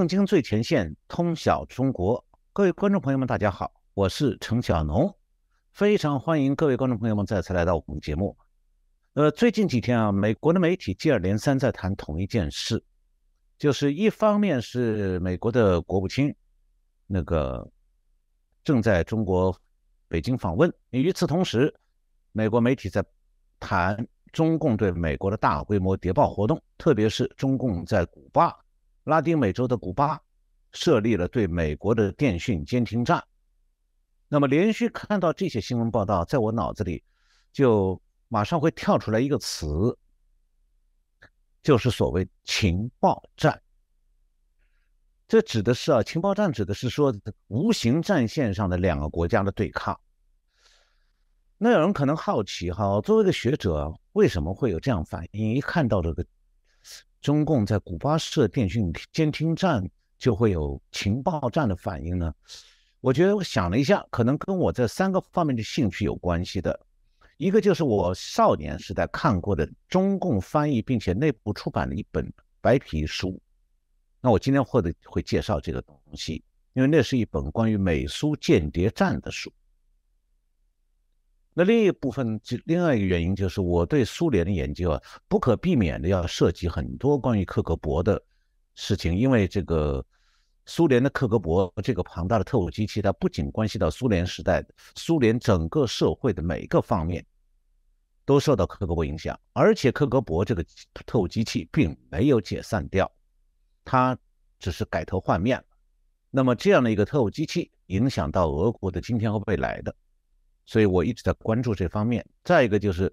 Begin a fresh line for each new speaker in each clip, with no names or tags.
正经最前线，通晓中国。各位观众朋友们，大家好，我是陈小农，非常欢迎各位观众朋友们再次来到我们节目。呃，最近几天啊，美国的媒体接二连三在谈同一件事，就是一方面是美国的国务卿那个正在中国北京访问，与此同时，美国媒体在谈中共对美国的大规模谍报活动，特别是中共在古巴。拉丁美洲的古巴设立了对美国的电讯监听站。那么，连续看到这些新闻报道，在我脑子里就马上会跳出来一个词，就是所谓情报战。这指的是啊，情报战指的是说无形战线上的两个国家的对抗。那有人可能好奇哈，作为一个学者，为什么会有这样反应？一看到这个。中共在古巴设电讯监听站，就会有情报站的反应呢？我觉得我想了一下，可能跟我这三个方面的兴趣有关系的。一个就是我少年时代看过的中共翻译并且内部出版的一本白皮书。那我今天或者会介绍这个东西，因为那是一本关于美苏间谍战的书。那另一部分，就另外一个原因就是我对苏联的研究啊，不可避免的要涉及很多关于克格勃的事情，因为这个苏联的克格勃这个庞大的特务机器，它不仅关系到苏联时代苏联整个社会的每一个方面都受到克格勃影响，而且克格勃这个特务机器并没有解散掉，它只是改头换面了。那么这样的一个特务机器，影响到俄国的今天和未来的。所以我一直在关注这方面。再一个就是，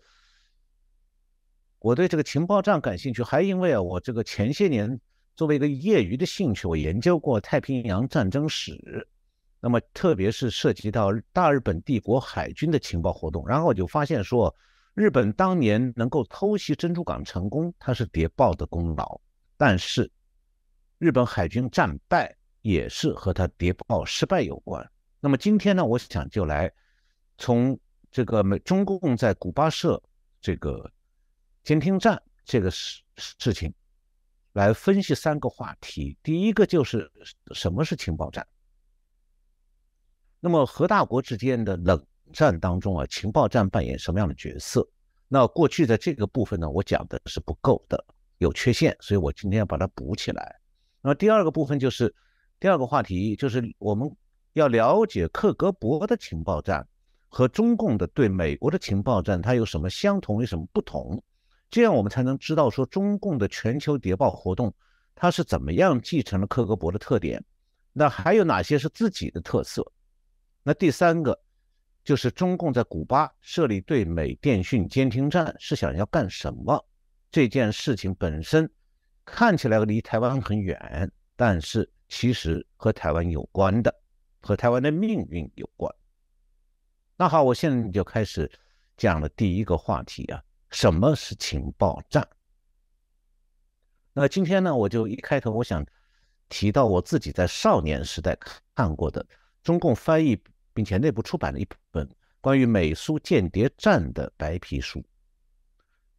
我对这个情报站感兴趣，还因为啊，我这个前些年作为一个业余的兴趣，我研究过太平洋战争史，那么特别是涉及到大日本帝国海军的情报活动。然后我就发现说，日本当年能够偷袭珍珠港成功，它是谍报的功劳；但是日本海军战败也是和他谍报失败有关。那么今天呢，我想就来。从这个美中共在古巴设这个监听站这个事事情来分析三个话题。第一个就是什么是情报战？那么核大国之间的冷战当中啊，情报战扮演什么样的角色？那过去在这个部分呢，我讲的是不够的，有缺陷，所以我今天要把它补起来。那么第二个部分就是第二个话题，就是我们要了解克格勃的情报战。和中共的对美国的情报战，它有什么相同，有什么不同？这样我们才能知道说中共的全球谍报活动，它是怎么样继承了克格勃的特点？那还有哪些是自己的特色？那第三个就是中共在古巴设立对美电讯监听站是想要干什么？这件事情本身看起来离台湾很远，但是其实和台湾有关的，和台湾的命运有关。那好，我现在就开始讲的第一个话题啊，什么是情报战？那今天呢，我就一开头我想提到我自己在少年时代看过的中共翻译并且内部出版的一本关于美苏间谍战的白皮书。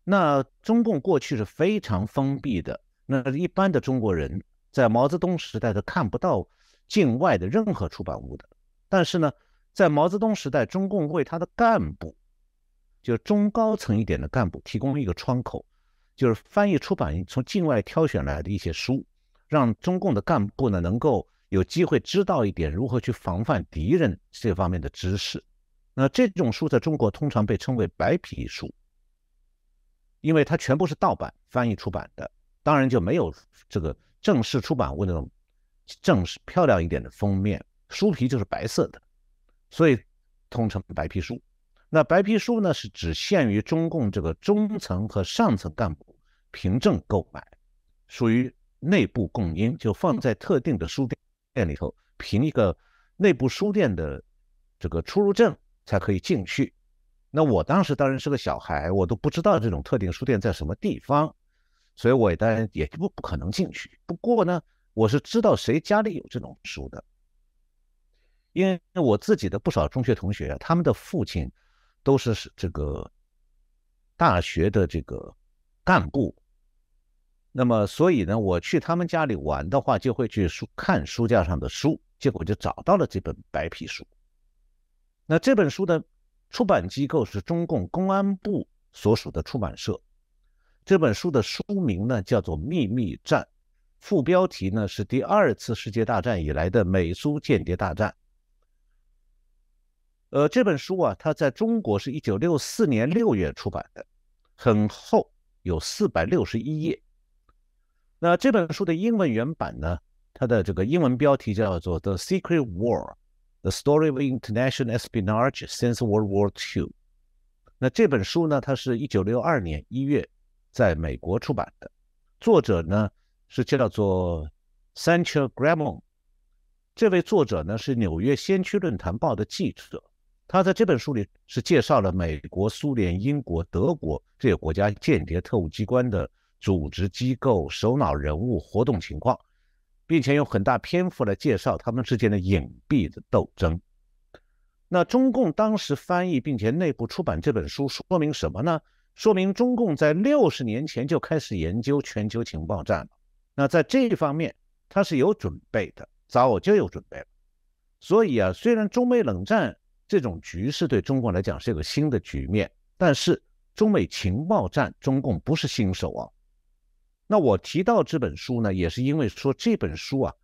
那中共过去是非常封闭的，那一般的中国人在毛泽东时代是看不到境外的任何出版物的，但是呢。在毛泽东时代，中共为他的干部，就是中高层一点的干部，提供了一个窗口，就是翻译出版从境外挑选来的一些书，让中共的干部呢能够有机会知道一点如何去防范敌人这方面的知识。那这种书在中国通常被称为白皮书，因为它全部是盗版翻译出版的，当然就没有这个正式出版物那种正式漂亮一点的封面，书皮就是白色的。所以通称白皮书。那白皮书呢，是只限于中共这个中层和上层干部凭证购买，属于内部供应，就放在特定的书店店里头，凭一个内部书店的这个出入证才可以进去。那我当时当然是个小孩，我都不知道这种特定书店在什么地方，所以我也当然也不不可能进去。不过呢，我是知道谁家里有这种书的。因为我自己的不少中学同学，他们的父亲都是这个大学的这个干部，那么所以呢，我去他们家里玩的话，就会去书看书架上的书，结果就找到了这本白皮书。那这本书的出版机构是中共公安部所属的出版社。这本书的书名呢叫做《秘密战》，副标题呢是第二次世界大战以来的美苏间谍大战。呃，这本书啊，它在中国是一九六四年六月出版的，很厚，有四百六十一页。那这本书的英文原版呢，它的这个英文标题叫做《The Secret War》。The Story of International Espionage Since World War II。那这本书呢，它是一九六二年一月在美国出版的，作者呢是叫做 Sancho Gramon。这位作者呢是纽约先驱论坛报的记者，他在这本书里是介绍了美国、苏联、英国、德国这些国家间谍特务机关的组织机构、首脑人物、活动情况。并且用很大篇幅来介绍他们之间的隐蔽的斗争。那中共当时翻译并且内部出版这本书，说明什么呢？说明中共在六十年前就开始研究全球情报战了。那在这一方面，他是有准备的，早就有准备了。所以啊，虽然中美冷战这种局势对中共来讲是一个新的局面，但是中美情报战，中共不是新手啊。那我提到这本书呢，也是因为说这本书啊，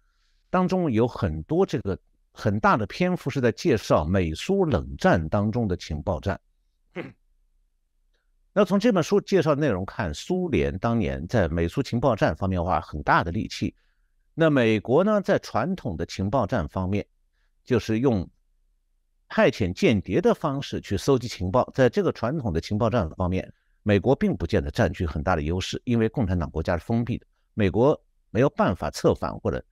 当中有很多这个很大的篇幅是在介绍美苏冷战当中的情报战。那从这本书介绍内容看，苏联当年在美苏情报战方面花很大的力气。那美国呢，在传统的情报战方面，就是用派遣间谍的方式去搜集情报，在这个传统的情报战方面。美国并不见得占据很大的优势，因为共产党国家是封闭的，美国没有办法策反或者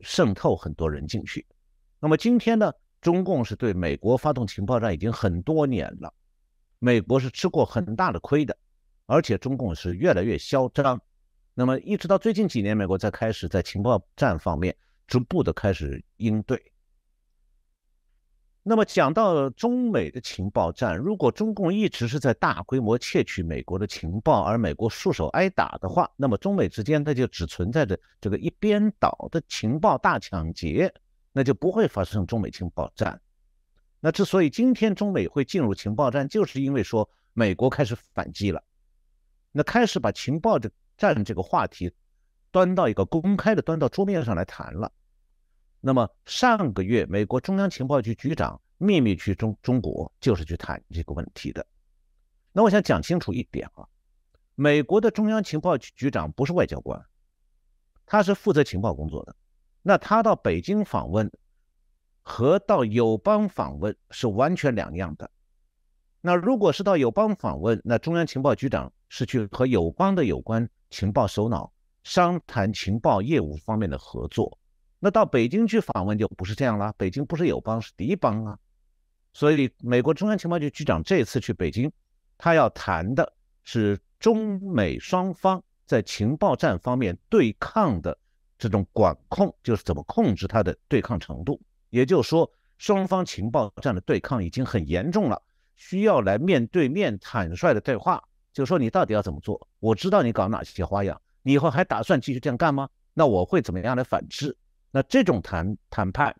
渗透很多人进去。那么今天呢，中共是对美国发动情报战已经很多年了，美国是吃过很大的亏的，而且中共是越来越嚣张。那么一直到最近几年，美国才开始在情报战方面逐步的开始应对。那么讲到中美的情报战，如果中共一直是在大规模窃取美国的情报，而美国束手挨打的话，那么中美之间它就只存在着这个一边倒的情报大抢劫，那就不会发生中美情报战。那之所以今天中美会进入情报战，就是因为说美国开始反击了，那开始把情报的战这个话题端到一个公开的端到桌面上来谈了。那么上个月，美国中央情报局局长秘密去中中国，就是去谈这个问题的。那我想讲清楚一点啊，美国的中央情报局局长不是外交官，他是负责情报工作的。那他到北京访问和到友邦访问是完全两样的。那如果是到友邦访问，那中央情报局长是去和友邦的有关情报首脑商谈情报业务方面的合作。那到北京去访问就不是这样了，北京不是友邦是敌邦啊，所以美国中央情报局局长这次去北京，他要谈的是中美双方在情报战方面对抗的这种管控，就是怎么控制它的对抗程度。也就是说，双方情报战的对抗已经很严重了，需要来面对面坦率的对话，就是说你到底要怎么做？我知道你搞哪些花样，你以后还打算继续这样干吗？那我会怎么样来反制？那这种谈谈判，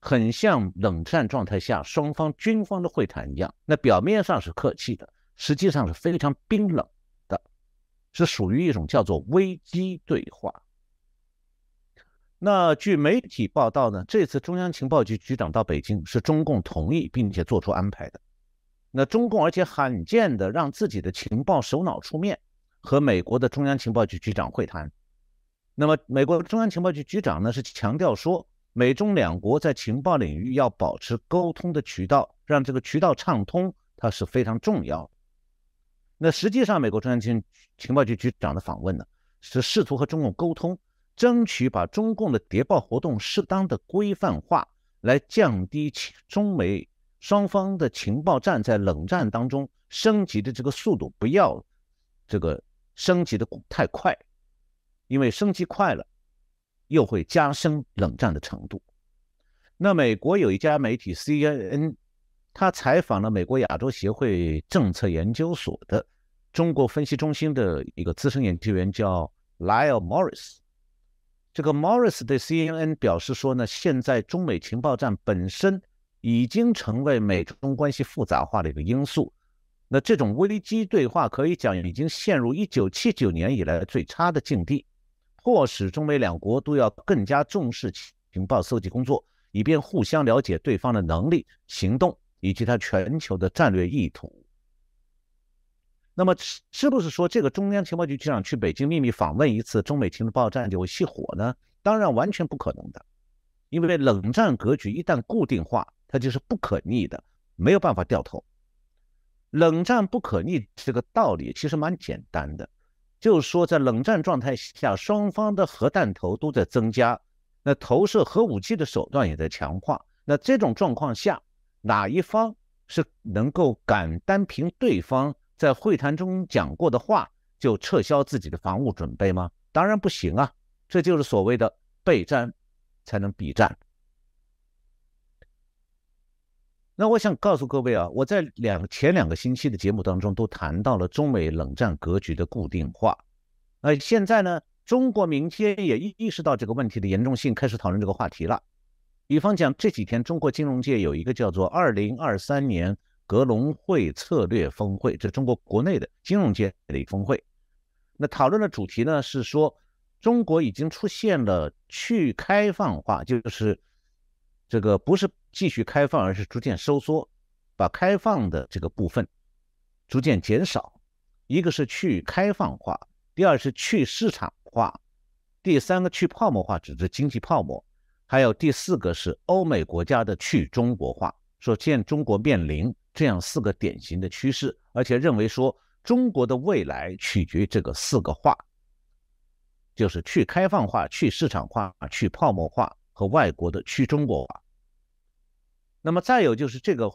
很像冷战状态下双方军方的会谈一样。那表面上是客气的，实际上是非常冰冷的，是属于一种叫做危机对话。那据媒体报道呢，这次中央情报局局长到北京是中共同意并且做出安排的。那中共而且罕见的让自己的情报首脑出面，和美国的中央情报局局长会谈。那么，美国中央情报局局长呢是强调说，美中两国在情报领域要保持沟通的渠道，让这个渠道畅通，它是非常重要。那实际上，美国中央情情报局局长的访问呢，是试图和中共沟通，争取把中共的谍报活动适当的规范化，来降低中美双方的情报战在冷战当中升级的这个速度，不要这个升级的太快。因为升级快了，又会加深冷战的程度。那美国有一家媒体 CNN，他采访了美国亚洲协会政策研究所的中国分析中心的一个资深研究员叫 Lyle Morris。这个 Morris 对 CNN 表示说呢，现在中美情报战本身已经成为美中关系复杂化的一个因素。那这种危机对话可以讲已经陷入1979年以来最差的境地，迫使中美两国都要更加重视情报搜集工作，以便互相了解对方的能力、行动以及他全球的战略意图。那么是是不是说这个中央情报局局长去北京秘密访问一次，中美情报战就会熄火呢？当然完全不可能的，因为冷战格局一旦固定化，它就是不可逆的，没有办法掉头。冷战不可逆这个道理其实蛮简单的，就是说在冷战状态下，双方的核弹头都在增加，那投射核武器的手段也在强化。那这种状况下，哪一方是能够敢单凭对方？在会谈中讲过的话，就撤销自己的防务准备吗？当然不行啊！这就是所谓的备战才能比战。那我想告诉各位啊，我在两前两个星期的节目当中都谈到了中美冷战格局的固定化。那现在呢，中国民间也意意识到这个问题的严重性，开始讨论这个话题了。比方讲，这几天中国金融界有一个叫做“二零二三年”。格隆会策略峰会，这是中国国内的金融界的一峰会。那讨论的主题呢是说，中国已经出现了去开放化，就是这个不是继续开放，而是逐渐收缩，把开放的这个部分逐渐减少。一个是去开放化，第二是去市场化，第三个去泡沫化，指的经济泡沫，还有第四个是欧美国家的去中国化，说现中国面临。这样四个典型的趋势，而且认为说中国的未来取决于这个四个化，就是去开放化、去市场化、去泡沫化和外国的去中国化。那么再有就是这个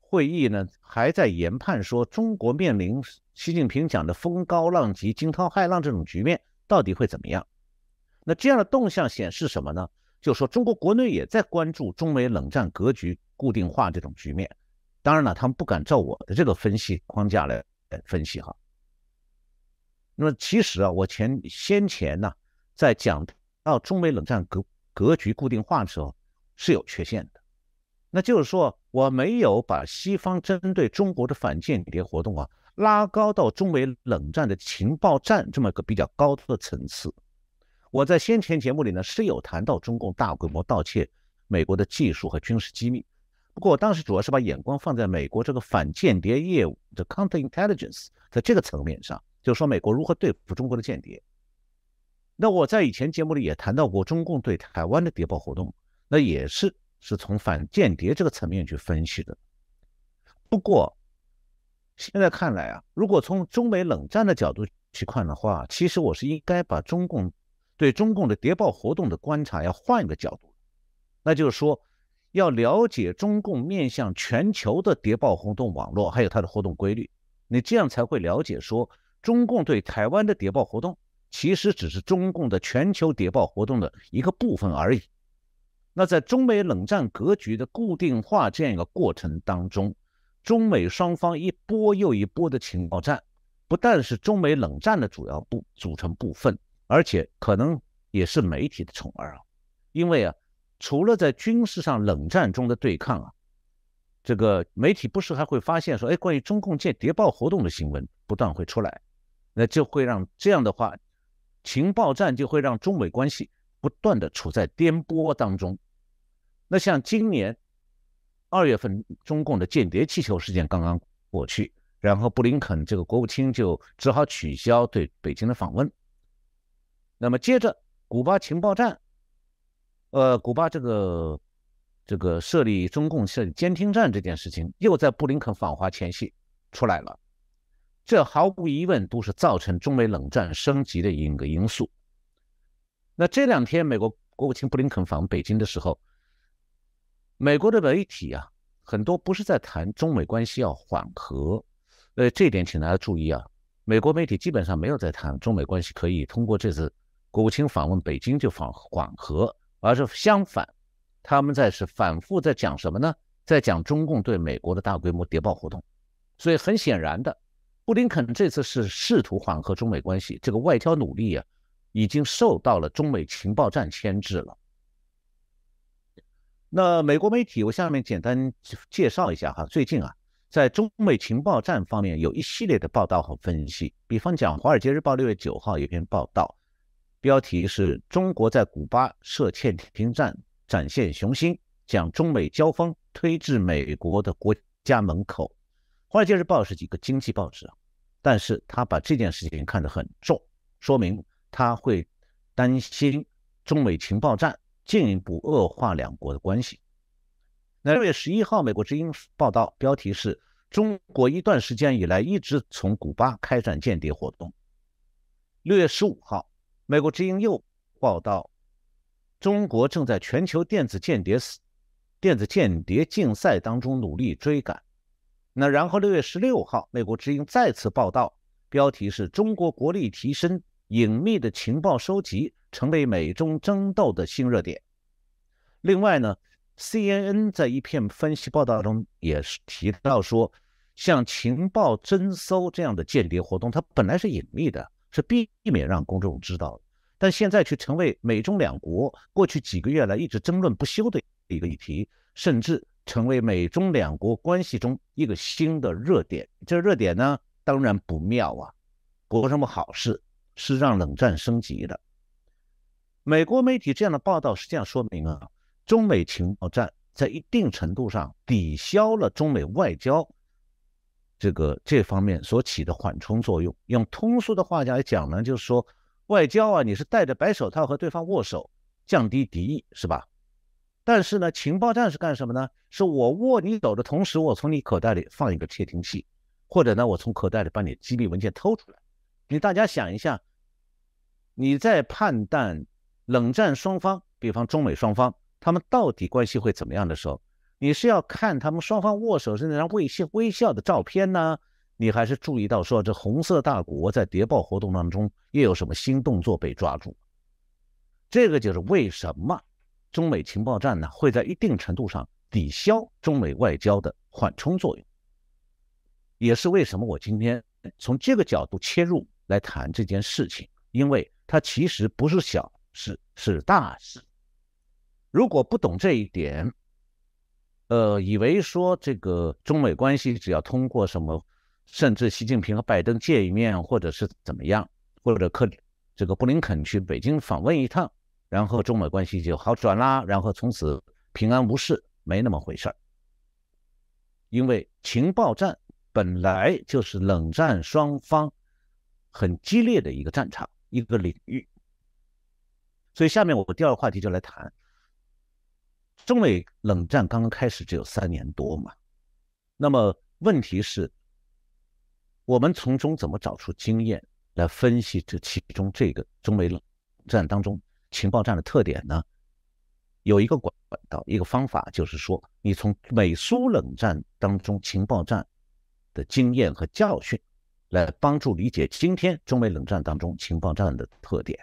会议呢，还在研判说中国面临习近平讲的风高浪急、惊涛骇浪这种局面到底会怎么样？那这样的动向显示什么呢？就说中国国内也在关注中美冷战格局固定化这种局面。当然了，他们不敢照我的这个分析框架来分析哈。那么其实啊，我前先前呢，在讲到中美冷战格格局固定化的时候是有缺陷的，那就是说我没有把西方针对中国的反间谍活动啊拉高到中美冷战的情报战这么一个比较高的层次。我在先前节目里呢是有谈到中共大规模盗窃美国的技术和军事机密。不过我当时主要是把眼光放在美国这个反间谍业务的 counter intelligence 在这个层面上，就是说美国如何对付中国的间谍。那我在以前节目里也谈到过中共对台湾的谍报活动，那也是是从反间谍这个层面去分析的。不过现在看来啊，如果从中美冷战的角度去看的话，其实我是应该把中共对中共的谍报活动的观察要换一个角度，那就是说。要了解中共面向全球的谍报活动网络，还有它的活动规律，你这样才会了解说，中共对台湾的谍报活动其实只是中共的全球谍报活动的一个部分而已。那在中美冷战格局的固定化这样一个过程当中，中美双方一波又一波的情报战，不但是中美冷战的主要部组成部分，而且可能也是媒体的宠儿啊，因为啊。除了在军事上冷战中的对抗啊，这个媒体不是还会发现说，哎，关于中共间谍报活动的新闻不断会出来，那就会让这样的话，情报战就会让中美关系不断的处在颠簸当中。那像今年二月份，中共的间谍气球事件刚刚过去，然后布林肯这个国务卿就只好取消对北京的访问。那么接着，古巴情报站。呃，古巴这个这个设立中共设立监听站这件事情，又在布林肯访华前夕出来了，这毫无疑问都是造成中美冷战升级的一个因素。那这两天美国国务卿布林肯访北京的时候，美国的媒体啊，很多不是在谈中美关系要缓和，呃，这点请大家注意啊，美国媒体基本上没有在谈中美关系可以通过这次国务卿访问北京就访缓和。而是相反，他们在是反复在讲什么呢？在讲中共对美国的大规模谍报活动。所以很显然的，布林肯这次是试图缓和中美关系，这个外交努力啊，已经受到了中美情报战牵制了。那美国媒体，我下面简单介绍一下哈。最近啊，在中美情报战方面有一系列的报道和分析，比方讲，《华尔街日报》六月九号有篇报道，标题是中国在古巴设潜艇站展现雄心，将中美交锋推至美国的国家门口。华尔街日报是几个经济报纸啊，但是他把这件事情看得很重，说明他会担心中美情报战进一步恶化两国的关系。那六月十一号，美国之音报道，标题是中国一段时间以来一直从古巴开展间谍活动。六月十五号，美国之音又报道，中国正在全球电子间谍电子间谍竞赛当中努力追赶。那然后六月十六号，美国之音再次报道，标题是中国国力提升，隐秘的情报收集成为美中争斗的新热点。另外呢，CNN 在一篇分析报道中也是提到说，像情报侦搜这样的间谍活动，它本来是隐秘的，是避免让公众知道的，但现在却成为美中两国过去几个月来一直争论不休的一个议题，甚至。成为美中两国关系中一个新的热点，这热点呢，当然不妙啊，不是什么好事，是让冷战升级的。美国媒体这样的报道实际上说明啊，中美情报战在一定程度上抵消了中美外交这个这方面所起的缓冲作用。用通俗的话来讲呢，就是说外交啊，你是戴着白手套和对方握手，降低敌意，是吧？但是呢，情报站是干什么呢？是我握你手的同时，我从你口袋里放一个窃听器，或者呢，我从口袋里把你机密文件偷出来。你大家想一下，你在判断冷战双方，比方中美双方，他们到底关系会怎么样的时候，你是要看他们双方握手是那张微笑微笑的照片呢？你还是注意到说这红色大国在谍报活动当中又有什么新动作被抓住？这个就是为什么。中美情报战呢，会在一定程度上抵消中美外交的缓冲作用，也是为什么我今天从这个角度切入来谈这件事情，因为它其实不是小事，是大事。如果不懂这一点，呃，以为说这个中美关系只要通过什么，甚至习近平和拜登见一面，或者是怎么样，或者克这个布林肯去北京访问一趟。然后中美关系就好转啦，然后从此平安无事，没那么回事儿。因为情报战本来就是冷战双方很激烈的一个战场，一个领域。所以下面我第二个话题就来谈，中美冷战刚刚开始只有三年多嘛，那么问题是，我们从中怎么找出经验来分析这其中这个中美冷战当中？情报战的特点呢，有一个管管道，一个方法，就是说，你从美苏冷战当中情报战的经验和教训，来帮助理解今天中美冷战当中情报战的特点。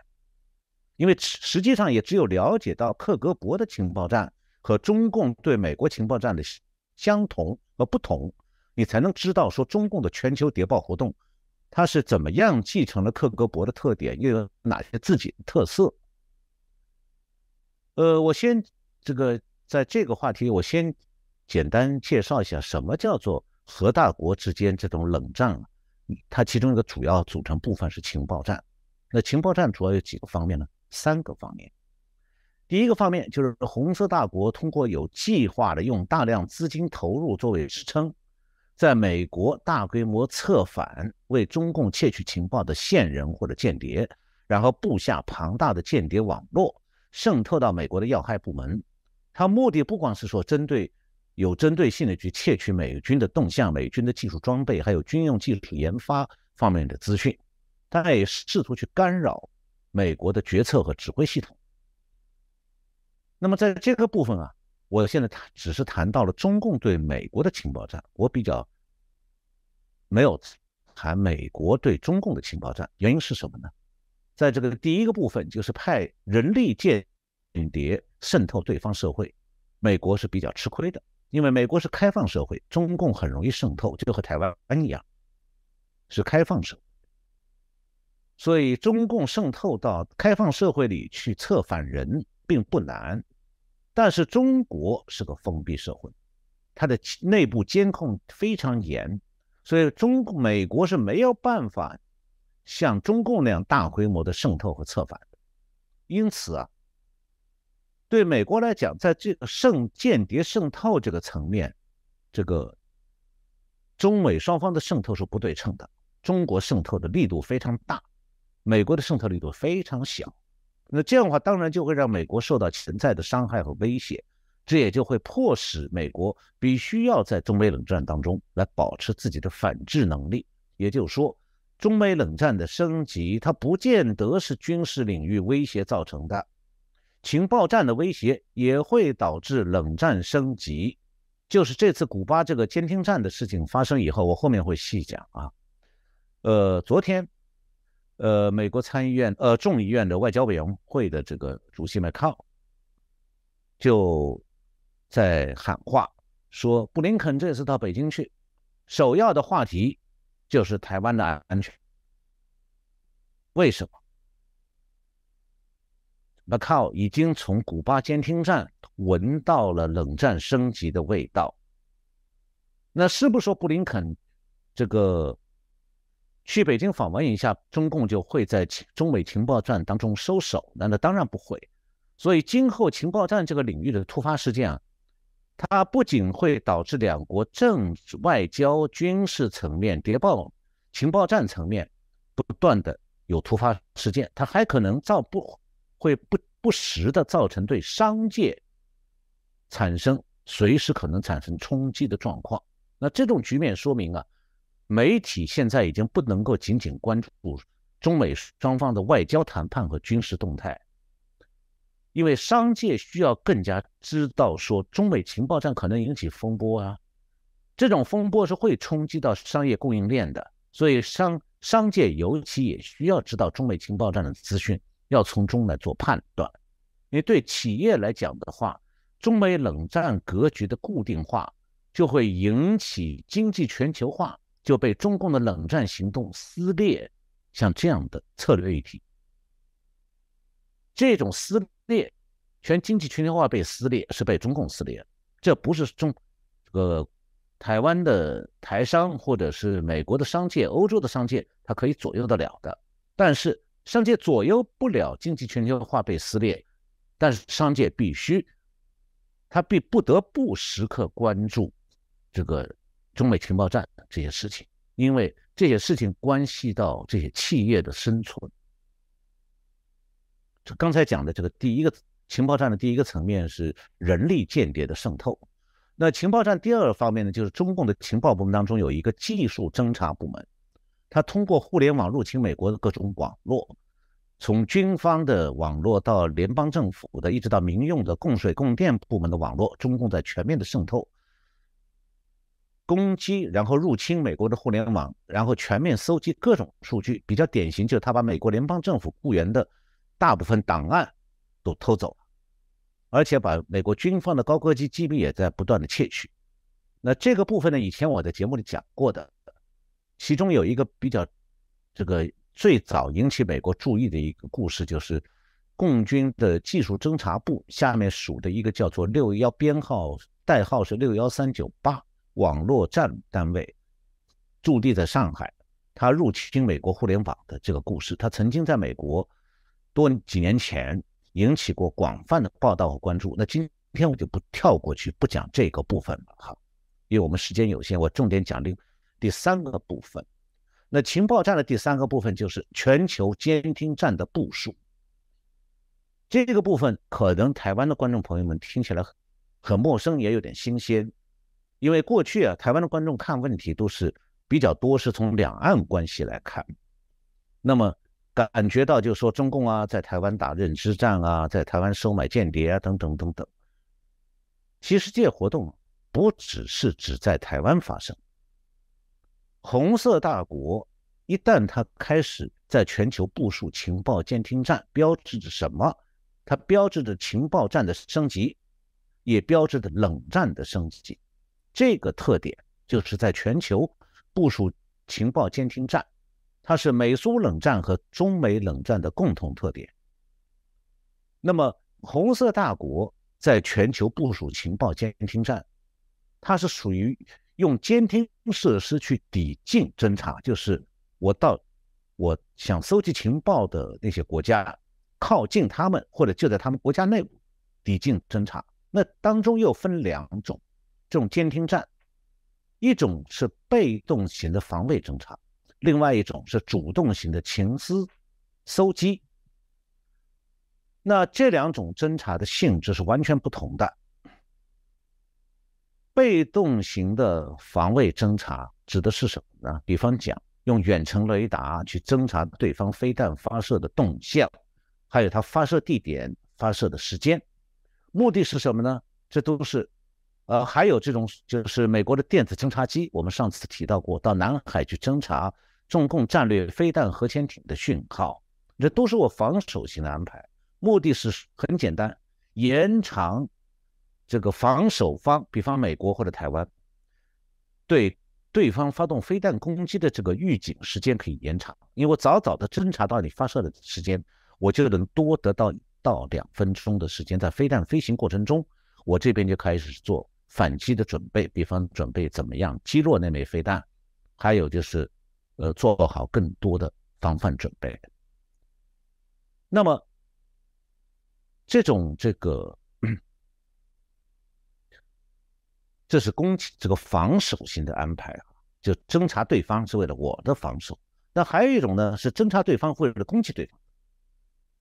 因为实际上也只有了解到克格勃的情报战和中共对美国情报战的相同和不同，你才能知道说中共的全球谍报活动，它是怎么样继承了克格勃的特点，又有哪些自己的特色。呃，我先这个在这个话题，我先简单介绍一下什么叫做核大国之间这种冷战。它其中一个主要组成部分是情报战。那情报战主要有几个方面呢？三个方面。第一个方面就是红色大国通过有计划的用大量资金投入作为支撑，在美国大规模策反为中共窃取情报的线人或者间谍，然后布下庞大的间谍网络。渗透到美国的要害部门，它目的不光是说针对有针对性的去窃取美军的动向、美军的技术装备，还有军用技术研发方面的资讯，它也试图去干扰美国的决策和指挥系统。那么在这个部分啊，我现在只是谈到了中共对美国的情报战，我比较没有谈美国对中共的情报战，原因是什么呢？在这个第一个部分，就是派人力间谍渗透对方社会，美国是比较吃亏的，因为美国是开放社会，中共很容易渗透，就和台湾一样。是开放社会，所以中共渗透到开放社会里去策反人并不难。但是中国是个封闭社会，它的内部监控非常严，所以中美国是没有办法像中共那样大规模的渗透和策反的。因此啊，对美国来讲，在这个渗间谍渗透这个层面，这个中美双方的渗透是不对称的。中国渗透的力度非常大，美国的渗透力度非常小。那这样的话，当然就会让美国受到潜在的伤害和威胁，这也就会迫使美国必须要在中美冷战当中来保持自己的反制能力。也就是说，中美冷战的升级，它不见得是军事领域威胁造成的，情报战的威胁也会导致冷战升级。就是这次古巴这个监听站的事情发生以后，我后面会细讲啊。呃，昨天。呃，美国参议院呃众议院的外交委员会的这个主席麦康就在喊话说，布林肯这次到北京去，首要的话题就是台湾的安全。为什么？麦康已经从古巴监听站闻到了冷战升级的味道。那是不是说布林肯这个？去北京访问一下，中共就会在中美情报战当中收手？那那当然不会。所以今后情报战这个领域的突发事件啊，它不仅会导致两国政治、外交、军事层面、谍报、情报战层面不断的有突发事件，它还可能造不会不不时的造成对商界产生随时可能产生冲击的状况。那这种局面说明啊。媒体现在已经不能够仅仅关注中美双方的外交谈判和军事动态，因为商界需要更加知道说中美情报战可能引起风波啊，这种风波是会冲击到商业供应链的，所以商商界尤其也需要知道中美情报战的资讯，要从中来做判断。因为对企业来讲的话，中美冷战格局的固定化就会引起经济全球化。就被中共的冷战行动撕裂，像这样的策略议题，这种撕裂，全经济全球化被撕裂是被中共撕裂，这不是中这个台湾的台商或者是美国的商界、欧洲的商界，它可以左右得了的。但是商界左右不了经济全球化被撕裂，但是商界必须，他必不得不时刻关注这个。中美情报战这些事情，因为这些事情关系到这些企业的生存。这刚才讲的这个第一个情报战的第一个层面是人力间谍的渗透，那情报战第二方面呢，就是中共的情报部门当中有一个技术侦查部门，它通过互联网入侵美国的各种网络，从军方的网络到联邦政府的，一直到民用的供水供电部门的网络，中共在全面的渗透。攻击，然后入侵美国的互联网，然后全面搜集各种数据。比较典型就是他把美国联邦政府雇员的大部分档案都偷走了，而且把美国军方的高科技机密也在不断的窃取。那这个部分呢，以前我在节目里讲过的，其中有一个比较这个最早引起美国注意的一个故事，就是共军的技术侦察部下面属的一个叫做六幺编号代号是六幺三九八。网络战单位驻地在上海，他入侵美国互联网的这个故事，他曾经在美国多几年前引起过广泛的报道和关注。那今天我就不跳过去，不讲这个部分了哈，因为我们时间有限，我重点讲另第三个部分。那情报战的第三个部分就是全球监听站的部署。这个部分可能台湾的观众朋友们听起来很很陌生，也有点新鲜。因为过去啊，台湾的观众看问题都是比较多，是从两岸关系来看，那么感觉到就是说中共啊，在台湾打认知战啊，在台湾收买间谍啊，等等等等。其实这些活动不只是只在台湾发生，红色大国一旦它开始在全球部署情报监听站，标志着什么？它标志着情报战的升级，也标志着冷战的升级。这个特点就是在全球部署情报监听站，它是美苏冷战和中美冷战的共同特点。那么，红色大国在全球部署情报监听站，它是属于用监听设施去抵近侦查，就是我到我想搜集情报的那些国家，靠近他们或者就在他们国家内部抵近侦查。那当中又分两种，这种监听站，一种是被动型的防卫侦查，另外一种是主动型的情资搜集。那这两种侦查的性质是完全不同的。被动型的防卫侦查指的是什么呢？比方讲，用远程雷达去侦查对方飞弹发射的动向，还有它发射地点、发射的时间，目的是什么呢？这都是，呃，还有这种就是美国的电子侦察机，我们上次提到过，到南海去侦察中共战略飞弹、核潜艇的讯号，这都是我防守型的安排。目的是很简单，延长这个防守方，比方美国或者台湾，对对方发动飞弹攻击的这个预警时间可以延长，因为我早早的侦查到你发射的时间，我就能多得到到两分钟的时间，在飞弹飞行过程中，我这边就开始做反击的准备，比方准备怎么样击落那枚飞弹，还有就是呃做好更多的防范准备。那么。这种这个，这是攻击这个防守型的安排啊，就侦察对方是为了我的防守。那还有一种呢，是侦察对方为了攻击对方。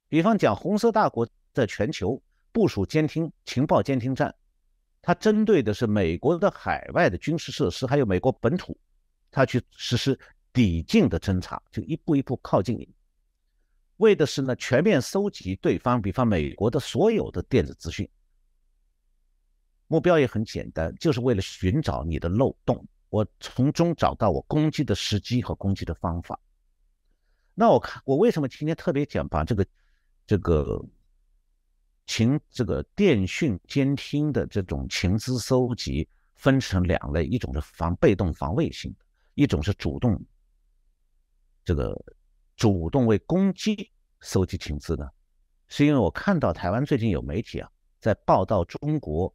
比方讲，红色大国在全球部署监听情报监听站，它针对的是美国的海外的军事设施，还有美国本土，它去实施抵近的侦察，就一步一步靠近你。为的是呢，全面搜集对方，比方美国的所有的电子资讯。目标也很简单，就是为了寻找你的漏洞，我从中找到我攻击的时机和攻击的方法。那我看，我为什么今天特别讲把这个这个情这个电讯监听的这种情资搜集分成两类，一种是防被动防卫性的，一种是主动这个。主动为攻击搜集情资呢，是因为我看到台湾最近有媒体啊在报道中国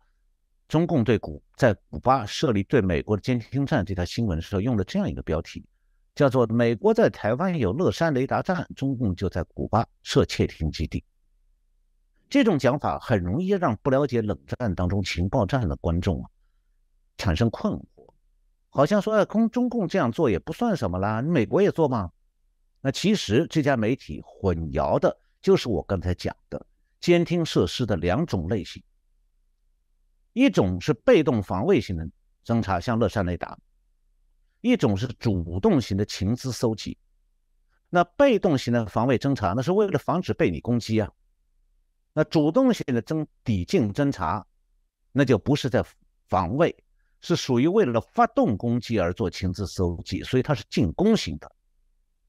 中共对古在古巴设立对美国的监听站这条新闻的时候，用了这样一个标题，叫做“美国在台湾有乐山雷达站，中共就在古巴设窃听基地”。这种讲法很容易让不了解冷战当中情报战的观众啊产生困惑，好像说，哎，中中共这样做也不算什么啦，美国也做吗？那其实这家媒体混淆的就是我刚才讲的监听设施的两种类型，一种是被动防卫型的侦查，像乐山雷达；一种是主动型的情资搜集。那被动型的防卫侦查，那是为了防止被你攻击啊；那主动型的侦抵近侦查，那就不是在防卫，是属于为了发动攻击而做情资搜集，所以它是进攻型的。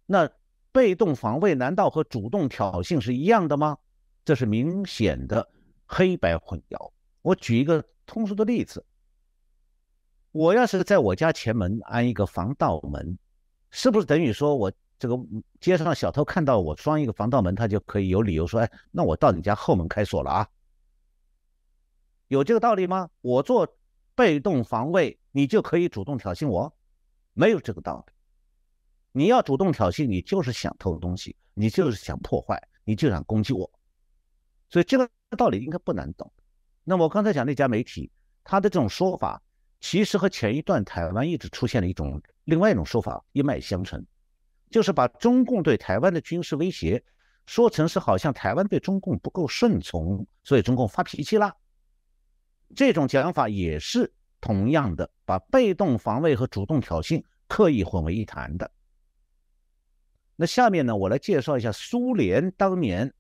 那。被动防卫难道和主动挑衅是一样的吗？这是明显的黑白混淆。我举一个通俗的例子：我要是在我家前门安一个防盗门，是不是等于说我这个街上的小偷看到我装一个防盗门，他就可以有理由说：“哎，那我到你家后门开锁了啊？”有这个道理吗？我做被动防卫，你就可以主动挑衅我？没有这个道理。你要主动挑衅，你就是想偷东西，你就是想破坏，你就想攻击我，所以这个道理应该不难懂。那我刚才讲那家媒体，他的这种说法，其实和前一段台湾一直出现了一种另外一种说法一脉相承，就是把中共对台湾的军事威胁说成是好像台湾对中共不够顺从，所以中共发脾气了。这种讲法也是同样的，把被动防卫和主动挑衅刻意混为一谈的。那下面呢，我来介绍一下苏联当年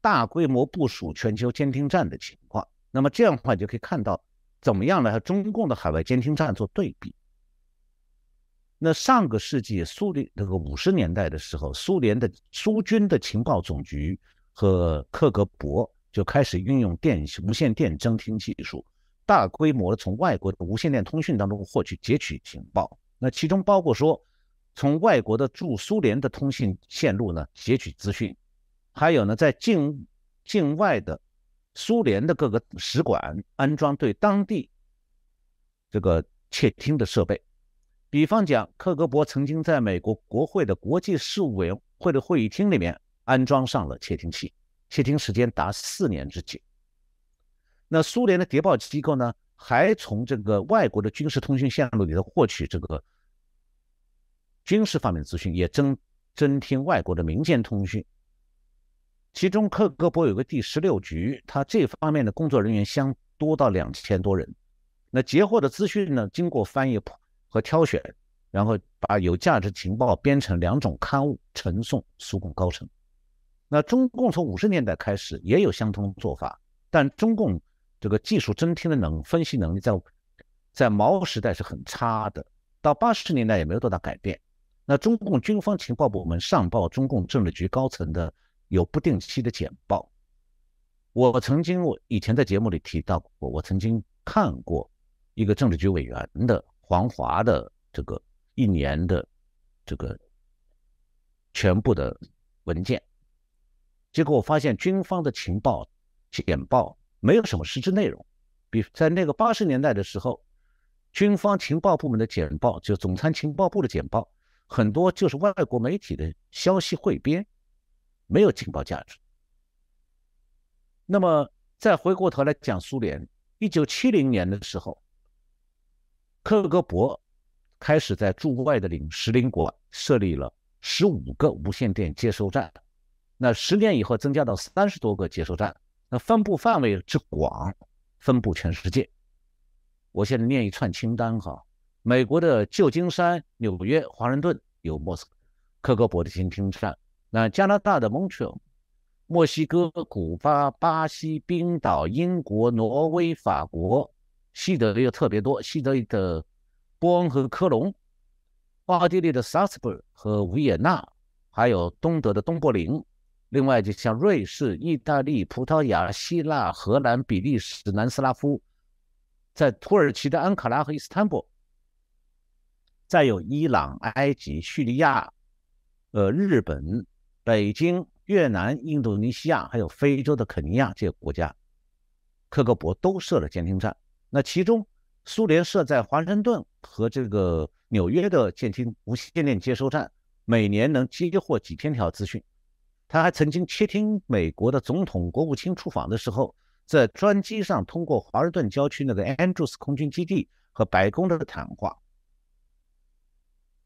大规模部署全球监听站的情况。那么这样的话，就可以看到怎么样来？和中共的海外监听站做对比。那上个世纪苏联这个五十年代的时候，苏联的苏军的情报总局和克格勃就开始运用电无线电侦听技术，大规模的从外国的无线电通讯当中获取截取情报。那其中包括说。从外国的驻苏联的通信线路呢截取资讯，还有呢在境境外的苏联的各个使馆安装对当地这个窃听的设备。比方讲，克格勃曾经在美国国会的国际事务委员会的会议厅里面安装上了窃听器，窃听时间达四年之久。那苏联的谍报机构呢，还从这个外国的军事通讯线路里头获取这个军事方面的资讯，也侦侦听外国的民间通讯。其中，克格勃有个第十六局，他这方面的工作人员相多到两千多人。那截获的资讯呢，经过翻译。和挑选，然后把有价值情报编成两种刊物，呈送苏共高层。那中共从五十年代开始也有相同做法，但中共这个技术侦听的能分析能力在在毛时代是很差的，到八十年代也没有多大改变。那中共军方情报部门上报中共政治局高层的有不定期的简报。我曾经我以前在节目里提到过，我曾经看过一个政治局委员的。黄华的这个一年的这个全部的文件，结果我发现军方的情报简报没有什么实质内容。比在那个八十年代的时候，军方情报部门的简报，就总参情报部的简报，很多就是外国媒体的消息汇编，没有情报价值。那么再回过头来讲苏联，一九七零年的时候。克格勃开始在驻外的领使领馆设立了十五个无线电接收站，那十年以后增加到三十多个接收站，那分布范围之广，分布全世界。我现在念一串清单哈：美国的旧金山、纽约、华盛顿有莫斯科克格勃的监听站；那加拿大的 Montreal、墨西哥、古巴、巴西、冰岛、英国、挪威、法国。西德又特别多，西德的波恩和科隆，奥地利的萨斯堡和维也纳，还有东德的东柏林，另外就像瑞士、意大利、葡萄牙、希腊、荷兰、比利时、南斯拉夫，在土耳其的安卡拉和伊斯坦布尔，再有伊朗、埃及、叙利亚，呃，日本、北京、越南、印度尼西亚，还有非洲的肯尼亚这些国家，克格勃都设了监听站。那其中，苏联设在华盛顿和这个纽约的监听无线电接收站，每年能接获几千条资讯。他还曾经窃听美国的总统、国务卿出访的时候，在专机上通过华盛顿郊区那个 Andrews 空军基地和白宫的谈话。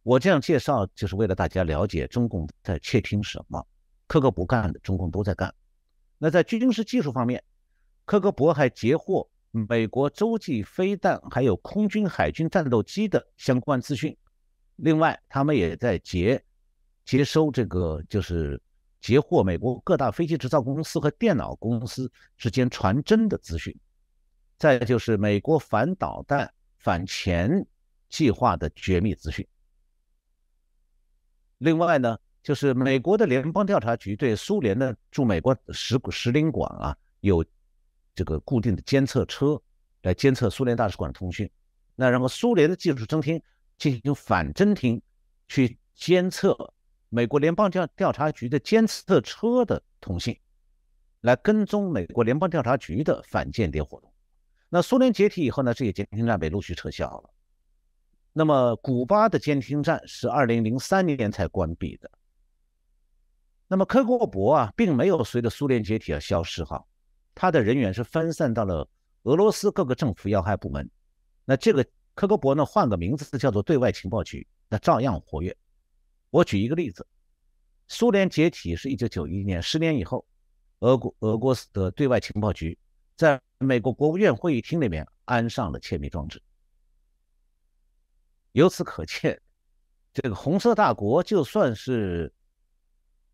我这样介绍，就是为了大家了解中共在窃听什么。克格勃干的，中共都在干。那在军事技术方面，克格勃还截获。美国洲际飞弹还有空军、海军战斗机的相关资讯。另外，他们也在截接收这个，就是截获美国各大飞机制造公司和电脑公司之间传真的资讯。再就是美国反导弹、反潜计划的绝密资讯。另外呢，就是美国的联邦调查局对苏联的驻美国使使领馆啊有。这个固定的监测车来监测苏联大使馆的通讯，那然后苏联的技术侦听进行反侦听，去监测美国联邦调调查局的监测车的通信，来跟踪美国联邦调查局的反间谍活动。那苏联解体以后呢，这些监听站被陆续撤销了。那么古巴的监听站是二零零三年才关闭的。那么科格勃啊，并没有随着苏联解体而消失哈。他的人员是分散到了俄罗斯各个政府要害部门，那这个科格勃呢，换个名字叫做对外情报局，那照样活跃。我举一个例子，苏联解体是一九九一年，十年以后，俄国俄国的对外情报局在美国国务院会议厅里面安上了窃密装置。由此可见，这个红色大国就算是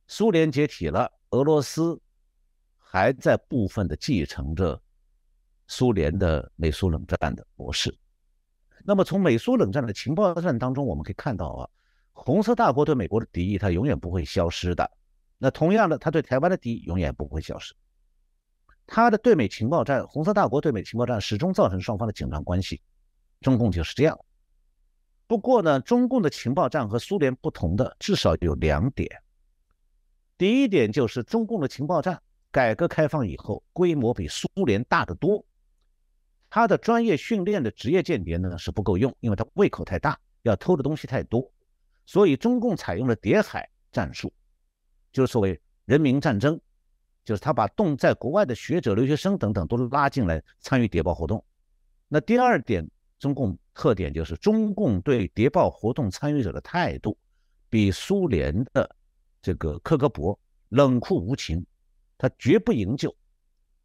苏联解体了，俄罗斯。还在部分的继承着苏联的美苏冷战的模式。那么从美苏冷战的情报战当中，我们可以看到啊，红色大国对美国的敌意，它永远不会消失的。那同样的，他对台湾的敌意永远不会消失。他的对美情报战，红色大国对美情报战始终造成双方的紧张关系。中共就是这样，不过呢，中共的情报站和苏联不同的至少有两点。第一点就是中共的情报站改革开放以后规模比苏联大得多，他的专业训练的职业间谍呢是不够用，因为他胃口太大，要偷的东西太多，所以中共采用了谍海战术，就是所谓人民战争，就是他把动在国外的学者、留学生等等都拉进来参与谍报活动。那第二点，中共。特点就是中共对谍报活动参与者的态度，比苏联的这个克格勃冷酷无情，他绝不营救，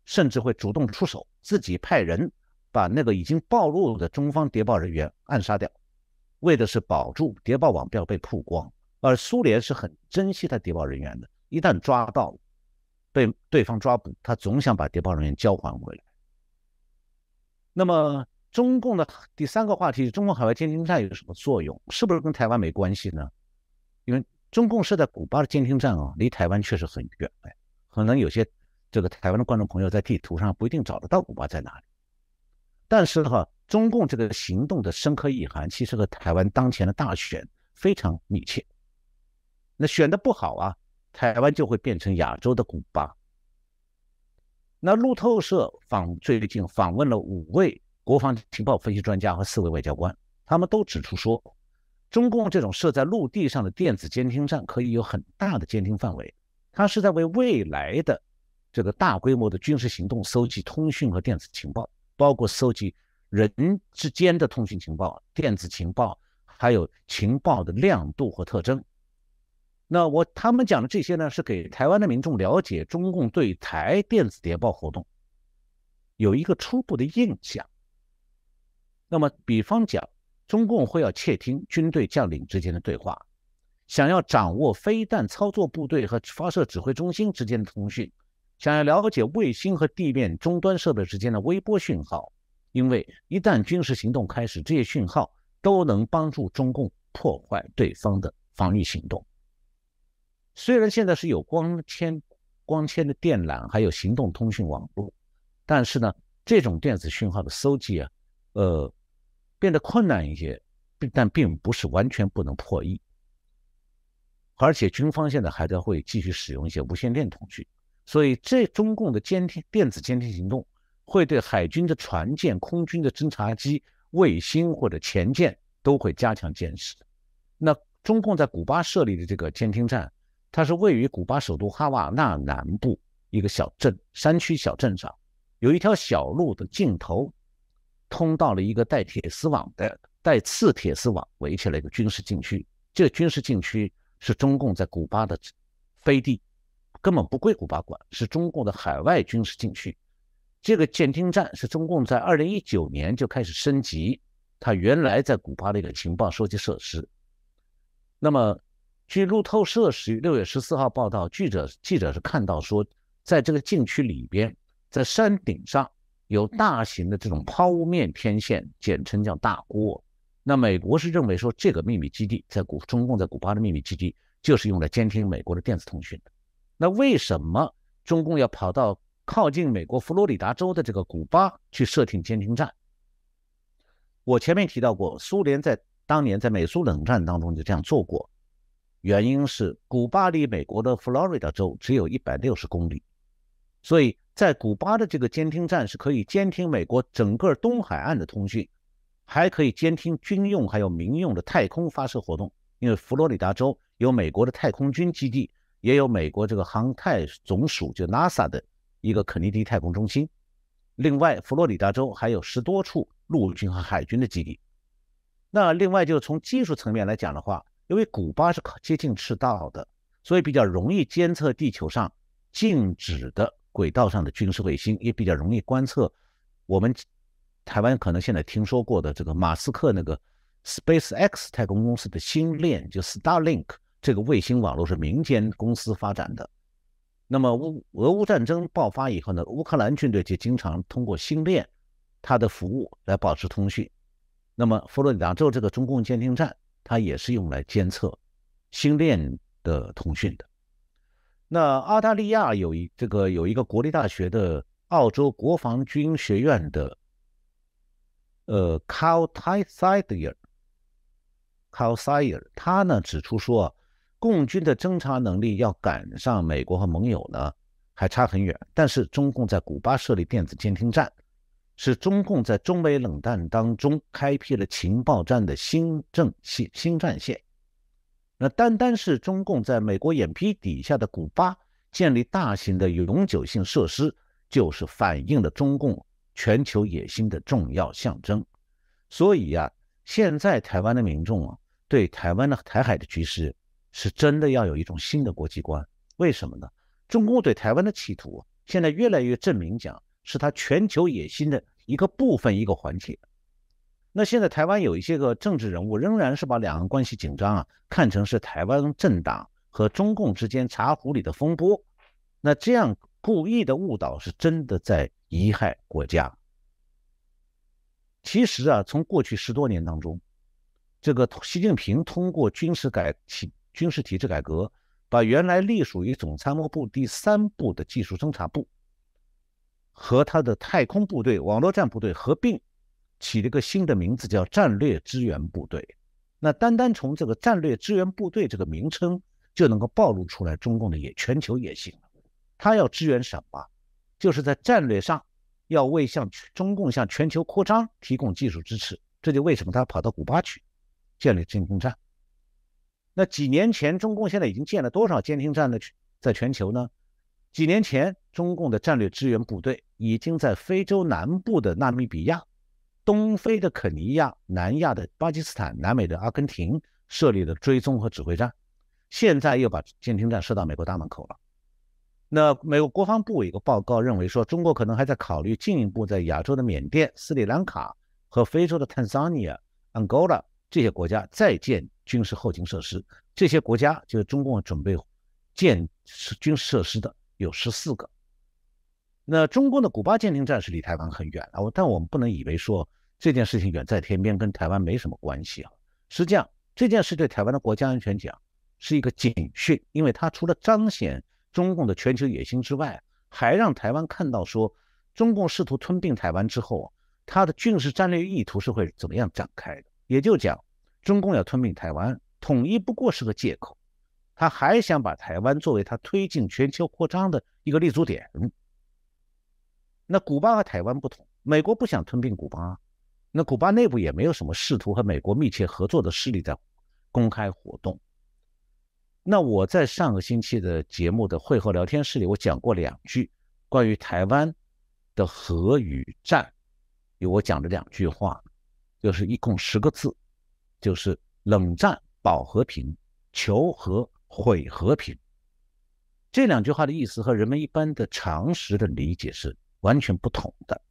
甚至会主动出手，自己派人把那个已经暴露的中方谍报人员暗杀掉，为的是保住谍报网不要被曝光。而苏联是很珍惜他谍报人员的，一旦抓到被对方抓捕，他总想把谍报人员交还回来。那么。中共的第三个话题，中共海外监听站有什么作用？是不是跟台湾没关系呢？因为中共设在古巴的监听站啊，离台湾确实很远，哎，可能有些这个台湾的观众朋友在地图上不一定找得到古巴在哪里。但是的话，中共这个行动的深刻意涵，其实和台湾当前的大选非常密切。那选的不好啊，台湾就会变成亚洲的古巴。那路透社访最近访问了五位。国防情报分析专家和四位外交官，他们都指出说，中共这种设在陆地上的电子监听站可以有很大的监听范围，他是在为未来的这个大规模的军事行动搜集通讯和电子情报，包括搜集人之间的通讯情报、电子情报，还有情报的亮度和特征。那我他们讲的这些呢，是给台湾的民众了解中共对台电子谍报活动有一个初步的印象。那么，比方讲，中共会要窃听军队将领之间的对话，想要掌握飞弹操作部队和发射指挥中心之间的通讯，想要了解卫星和地面终端设备之间的微波讯号，因为一旦军事行动开始，这些讯号都能帮助中共破坏对方的防御行动。虽然现在是有光纤、光纤的电缆，还有行动通讯网络，但是呢，这种电子讯号的搜集啊，呃。变得困难一些，但并不是完全不能破译。而且军方现在还在会继续使用一些无线电通讯，所以这中共的监听电子监听行动会对海军的船舰、空军的侦察机、卫星或者潜舰都会加强监视。那中共在古巴设立的这个监听站，它是位于古巴首都哈瓦那南部一个小镇山区小镇上，有一条小路的尽头。通到了一个带铁丝网的、带刺铁丝网围起来一个军事禁区。这个军事禁区是中共在古巴的飞地，根本不归古巴管，是中共的海外军事禁区。这个监听站是中共在二零一九年就开始升级，它原来在古巴的一个情报收集设施。那么，据路透社十六月十四号报道，记者记者是看到说，在这个禁区里边，在山顶上。有大型的这种抛物面天线，简称叫大锅。那美国是认为说，这个秘密基地在古中共在古巴的秘密基地，就是用来监听美国的电子通讯的。那为什么中共要跑到靠近美国佛罗里达州的这个古巴去设定监听站？我前面提到过，苏联在当年在美苏冷战当中就这样做过，原因是古巴离美国的佛罗里达州只有一百六十公里，所以。在古巴的这个监听站是可以监听美国整个东海岸的通讯，还可以监听军用还有民用的太空发射活动。因为佛罗里达州有美国的太空军基地，也有美国这个航太总署就 NASA 的一个肯尼迪太空中心。另外，佛罗里达州还有十多处陆军和海军的基地。那另外，就是从技术层面来讲的话，因为古巴是接近赤道的，所以比较容易监测地球上静止的。轨道上的军事卫星也比较容易观测。我们台湾可能现在听说过的这个马斯克那个 Space X 太空公司的星链，就 Starlink 这个卫星网络是民间公司发展的。那么乌俄乌战争爆发以后呢，乌克兰军队就经常通过星链它的服务来保持通讯。那么佛罗里达州这个中共监听站，它也是用来监测星链的通讯的。那澳大利亚有一这个有一个国立大学的澳洲国防军学院的呃 Carl Teissier，Carl Sayer，他呢指出说，共军的侦察能力要赶上美国和盟友呢，还差很远。但是中共在古巴设立电子监听站，是中共在中美冷战当中开辟了情报战的新政新新战线。那单单是中共在美国眼皮底下的古巴建立大型的永久性设施，就是反映了中共全球野心的重要象征。所以呀，现在台湾的民众啊。对台湾的台海的局势，是真的要有一种新的国际观。为什么呢？中共对台湾的企图，现在越来越证明讲是他全球野心的一个部分、一个环节。那现在台湾有一些个政治人物，仍然是把两岸关系紧张啊，看成是台湾政党和中共之间茶壶里的风波。那这样故意的误导，是真的在贻害国家。其实啊，从过去十多年当中，这个习近平通过军事改体军事体制改革，把原来隶属于总参谋部第三部的技术侦察部和他的太空部队、网络战部队合并，起了个新的名字，叫战略支援部队。那单单从这个战略支援部队这个名称，就能够暴露出来中共的野全球野心了。他要支援什么？就是在战略上要为向中共向全球扩张提供技术支持。这就为什么他跑到古巴去。建立监听站，那几年前中共现在已经建了多少监听站呢？在全球呢？几年前中共的战略支援部队已经在非洲南部的纳米比亚、东非的肯尼亚、南亚的巴基斯坦、南美的阿根廷设立了追踪和指挥站，现在又把监听站设到美国大门口了。那美国国防部有个报告认为说，中国可能还在考虑进一步在亚洲的缅甸、斯里兰卡和非洲的坦桑尼亚、Angola。这些国家再建军事后勤设施，这些国家就是中共准备建军事设施的有十四个。那中共的古巴监听站是离台湾很远了，但我们不能以为说这件事情远在天边，跟台湾没什么关系啊。实际上，这件事对台湾的国家安全讲是一个警讯，因为它除了彰显中共的全球野心之外，还让台湾看到说，中共试图吞并台湾之后，它的军事战略意图是会怎么样展开的。也就讲，中共要吞并台湾，统一不过是个借口，他还想把台湾作为他推进全球扩张的一个立足点。那古巴和台湾不同，美国不想吞并古巴，那古巴内部也没有什么试图和美国密切合作的势力在公开活动。那我在上个星期的节目的会后聊天室里，我讲过两句关于台湾的核与战，有我讲的两句话。就是一共十个字，就是冷战保和平，求和毁和平。这两句话的意思和人们一般的常识的理解是完全不同的。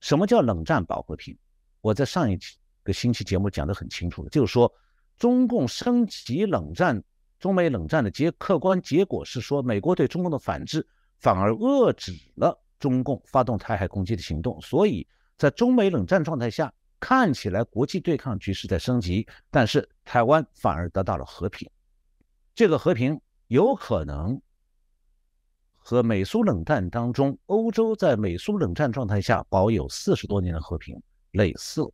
什么叫冷战保和平？我在上一期个星期节目讲得很清楚了，就是说中共升级冷战，中美冷战的结客观结果是说，美国对中共的反制反而遏制了中共发动台海攻击的行动，所以在中美冷战状态下。看起来国际对抗局势在升级，但是台湾反而得到了和平。这个和平有可能和美苏冷战当中欧洲在美苏冷战状态下保有四十多年的和平类似。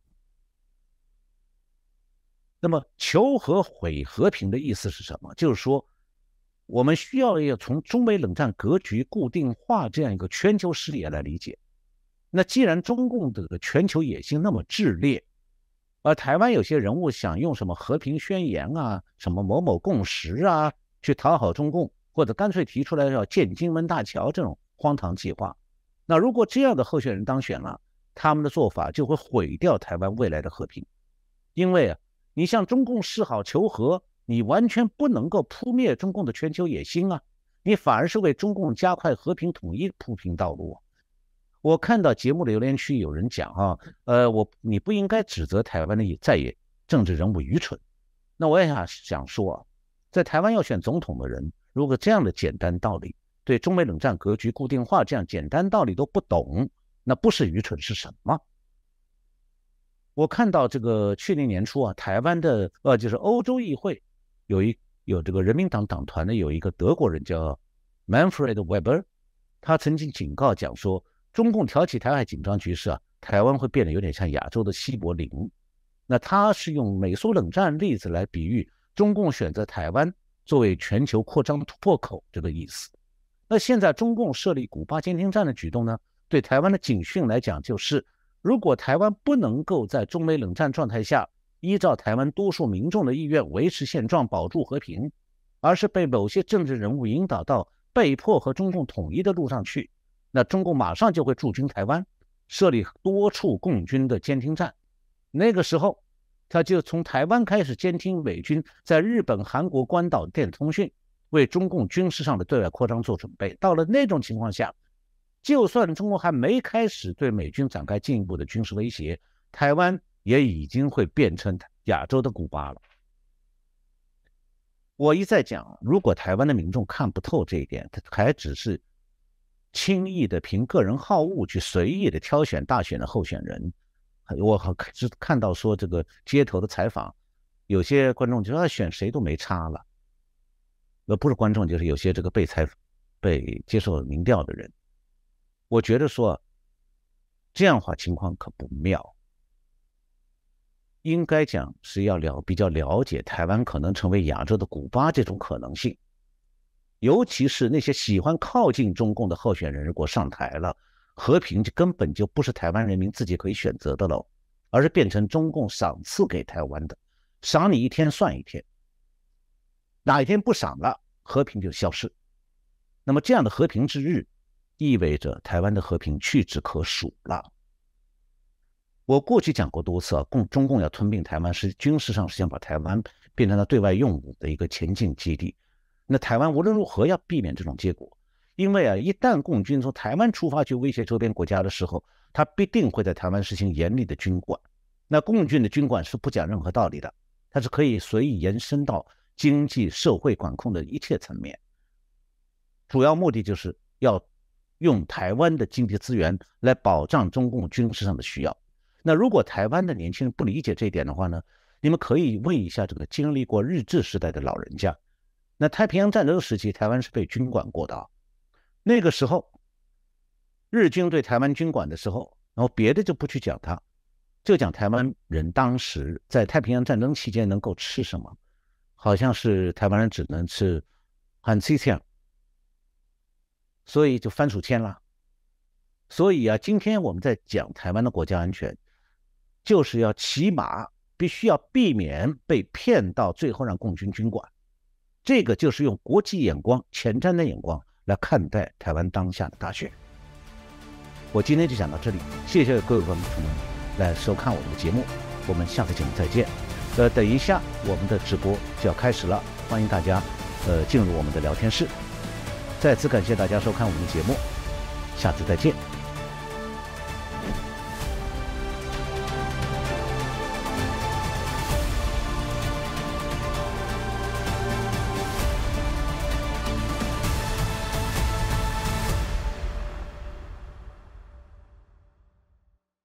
那么求和毁和平的意思是什么？就是说，我们需要要从中美冷战格局固定化这样一个全球视野来理解。那既然中共的全球野心那么炽烈，而台湾有些人物想用什么和平宣言啊、什么某某共识啊去讨好中共，或者干脆提出来要建金门大桥这种荒唐计划，那如果这样的候选人当选了，他们的做法就会毁掉台湾未来的和平，因为，你向中共示好求和，你完全不能够扑灭中共的全球野心啊，你反而是为中共加快和平统一铺平道路。我看到节目的留言区有人讲啊，呃，我你不应该指责台湾的在野政治人物愚蠢。那我也想想说啊，在台湾要选总统的人，如果这样的简单道理，对中美冷战格局固定化这样简单道理都不懂，那不是愚蠢是什么？我看到这个去年年初啊，台湾的呃，就是欧洲议会有一有这个人民党党团的有一个德国人叫 Manfred Weber，他曾经警告讲说。中共挑起台海紧张局势啊，台湾会变得有点像亚洲的西柏林。那他是用美苏冷战例子来比喻中共选择台湾作为全球扩张的突破口这个意思。那现在中共设立古巴监听站的举动呢，对台湾的警讯来讲，就是如果台湾不能够在中美冷战状态下依照台湾多数民众的意愿维持现状、保住和平，而是被某些政治人物引导到被迫和中共统一的路上去，那中共马上就会驻军台湾，设立多处共军的监听站。那个时候，他就从台湾开始监听美军在日本、韩国、关岛电通讯。为中共军事上的对外扩张做准备。到了那种情况下，就算中国还没开始对美军展开进一步的军事威胁，台湾也已经会变成亚洲的古巴了。我一再讲，如果台湾的民众看不透这一点，他还只是轻易的凭个人好恶去随意的挑选大选的候选人。我好是看到说这个街头的采访，有些观众就说选谁都没差了。那不是观众，就是有些这个被采、被接受民调的人。我觉得说这样话情况可不妙，应该讲是要了比较了解台湾可能成为亚洲的古巴这种可能性。尤其是那些喜欢靠近中共的候选人，如果上台了，和平就根本就不是台湾人民自己可以选择的喽，而是变成中共赏赐给台湾的，赏你一天算一天。哪一天不赏了，和平就消失。那么这样的和平之日，意味着台湾的和平屈指可数了。我过去讲过多次啊，共中共要吞并台湾，是军事上是想把台湾变成了对外用武的一个前进基地。那台湾无论如何要避免这种结果，因为啊，一旦共军从台湾出发去威胁周边国家的时候，他必定会在台湾实行严厉的军管。那共军的军管是不讲任何道理的，它是可以随意延伸到。经济社会管控的一切层面，主要目的就是要用台湾的经济资源来保障中共军事上的需要。那如果台湾的年轻人不理解这一点的话呢？你们可以问一下这个经历过日治时代的老人家。那太平洋战争时期，台湾是被军管过的啊。那个时候，日军对台湾军管的时候，然后别的就不去讲它，就讲台湾人当时在太平洋战争期间能够吃什么。好像是台湾人只能吃很脆香，所以就番薯签了。所以啊，今天我们在讲台湾的国家安全，就是要起码必须要避免被骗到最后让共军军管。这个就是用国际眼光、前瞻的眼光来看待台湾当下的大选。我今天就讲到这里，谢谢各位观众朋友们来收看我们的节目，我们下次节目再见。呃，等一下，我们的直播就要开始了，欢迎大家，呃，进入我们的聊天室。再次感谢大家收看我们的节目，下次再见。